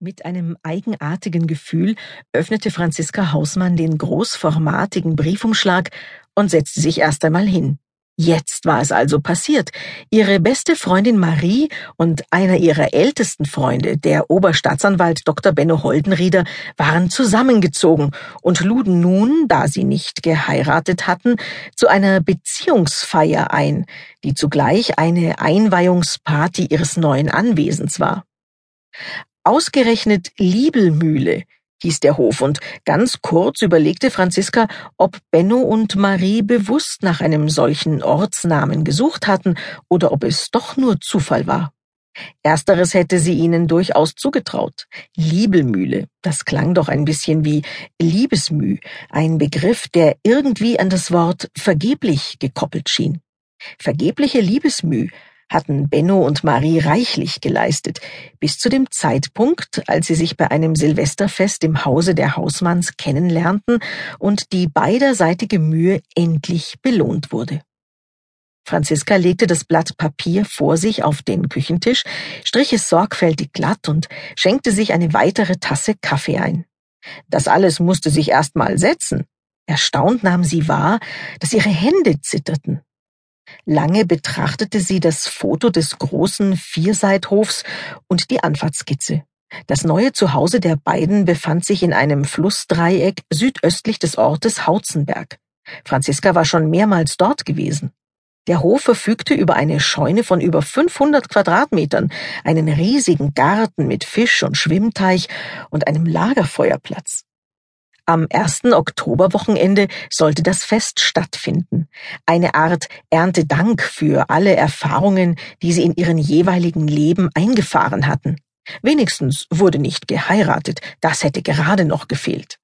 Mit einem eigenartigen Gefühl öffnete Franziska Hausmann den großformatigen Briefumschlag und setzte sich erst einmal hin. Jetzt war es also passiert. Ihre beste Freundin Marie und einer ihrer ältesten Freunde, der Oberstaatsanwalt Dr. Benno Holdenrieder, waren zusammengezogen und luden nun, da sie nicht geheiratet hatten, zu einer Beziehungsfeier ein, die zugleich eine Einweihungsparty ihres neuen Anwesens war. Ausgerechnet Liebelmühle hieß der Hof, und ganz kurz überlegte Franziska, ob Benno und Marie bewusst nach einem solchen Ortsnamen gesucht hatten oder ob es doch nur Zufall war. Ersteres hätte sie ihnen durchaus zugetraut. Liebelmühle, das klang doch ein bisschen wie Liebesmüh, ein Begriff, der irgendwie an das Wort vergeblich gekoppelt schien. Vergebliche Liebesmüh hatten Benno und Marie reichlich geleistet, bis zu dem Zeitpunkt, als sie sich bei einem Silvesterfest im Hause der Hausmanns kennenlernten und die beiderseitige Mühe endlich belohnt wurde. Franziska legte das Blatt Papier vor sich auf den Küchentisch, strich es sorgfältig glatt und schenkte sich eine weitere Tasse Kaffee ein. Das alles musste sich erst mal setzen. Erstaunt nahm sie wahr, dass ihre Hände zitterten. Lange betrachtete sie das Foto des großen Vierseithofs und die Anfahrtskizze. Das neue Zuhause der beiden befand sich in einem Flussdreieck südöstlich des Ortes Hautzenberg. Franziska war schon mehrmals dort gewesen. Der Hof verfügte über eine Scheune von über 500 Quadratmetern, einen riesigen Garten mit Fisch- und Schwimmteich und einem Lagerfeuerplatz. Am ersten Oktoberwochenende sollte das Fest stattfinden. Eine Art Erntedank für alle Erfahrungen, die sie in ihren jeweiligen Leben eingefahren hatten. Wenigstens wurde nicht geheiratet, das hätte gerade noch gefehlt.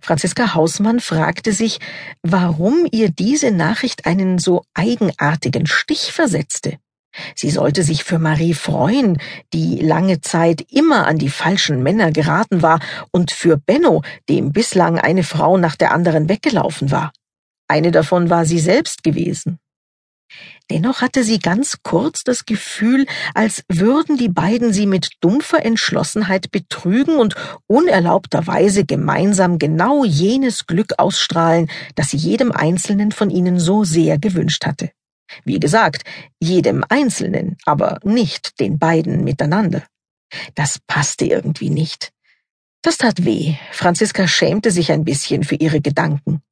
Franziska Hausmann fragte sich, warum ihr diese Nachricht einen so eigenartigen Stich versetzte. Sie sollte sich für Marie freuen, die lange Zeit immer an die falschen Männer geraten war, und für Benno, dem bislang eine Frau nach der anderen weggelaufen war. Eine davon war sie selbst gewesen. Dennoch hatte sie ganz kurz das Gefühl, als würden die beiden sie mit dumpfer Entschlossenheit betrügen und unerlaubterweise gemeinsam genau jenes Glück ausstrahlen, das sie jedem Einzelnen von ihnen so sehr gewünscht hatte. Wie gesagt, jedem Einzelnen, aber nicht den beiden miteinander. Das passte irgendwie nicht. Das tat weh. Franziska schämte sich ein bisschen für ihre Gedanken.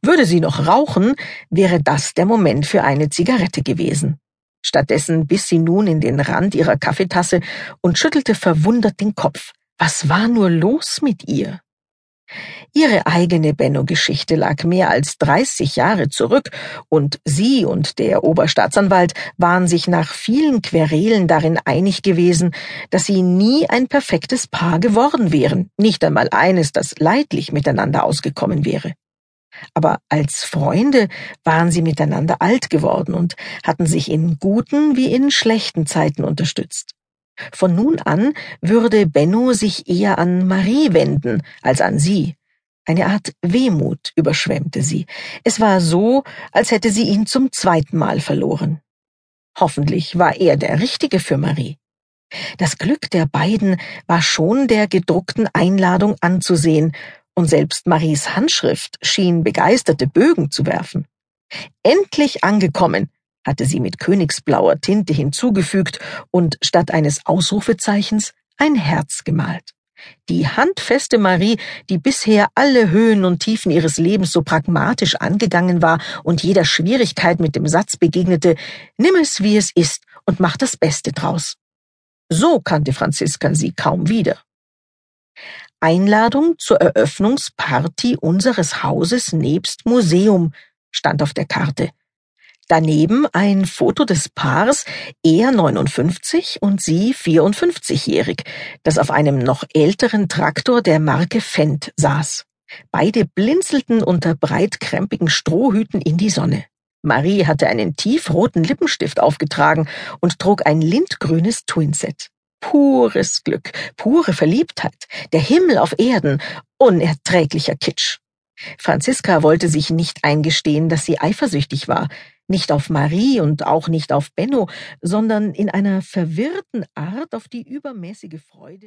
Würde sie noch rauchen, wäre das der Moment für eine Zigarette gewesen. Stattdessen biss sie nun in den Rand ihrer Kaffeetasse und schüttelte verwundert den Kopf. Was war nur los mit ihr? Ihre eigene Benno-Geschichte lag mehr als 30 Jahre zurück und sie und der Oberstaatsanwalt waren sich nach vielen Querelen darin einig gewesen, dass sie nie ein perfektes Paar geworden wären, nicht einmal eines, das leidlich miteinander ausgekommen wäre. Aber als Freunde waren sie miteinander alt geworden und hatten sich in guten wie in schlechten Zeiten unterstützt. Von nun an würde Benno sich eher an Marie wenden als an sie. Eine Art Wehmut überschwemmte sie. Es war so, als hätte sie ihn zum zweiten Mal verloren. Hoffentlich war er der Richtige für Marie. Das Glück der beiden war schon der gedruckten Einladung anzusehen, und selbst Maries Handschrift schien begeisterte Bögen zu werfen. Endlich angekommen, hatte sie mit königsblauer Tinte hinzugefügt und statt eines Ausrufezeichens ein Herz gemalt. Die handfeste Marie, die bisher alle Höhen und Tiefen ihres Lebens so pragmatisch angegangen war und jeder Schwierigkeit mit dem Satz begegnete, nimm es wie es ist und mach das Beste draus. So kannte Franziska sie kaum wieder. Einladung zur Eröffnungsparty unseres Hauses nebst Museum stand auf der Karte. Daneben ein Foto des Paars, er 59 und sie 54-jährig, das auf einem noch älteren Traktor der Marke Fendt saß. Beide blinzelten unter breitkrempigen Strohhüten in die Sonne. Marie hatte einen tiefroten Lippenstift aufgetragen und trug ein lindgrünes Twinset. Pures Glück, pure Verliebtheit, der Himmel auf Erden, unerträglicher Kitsch. Franziska wollte sich nicht eingestehen, dass sie eifersüchtig war, nicht auf Marie und auch nicht auf Benno, sondern in einer verwirrten Art auf die übermäßige Freude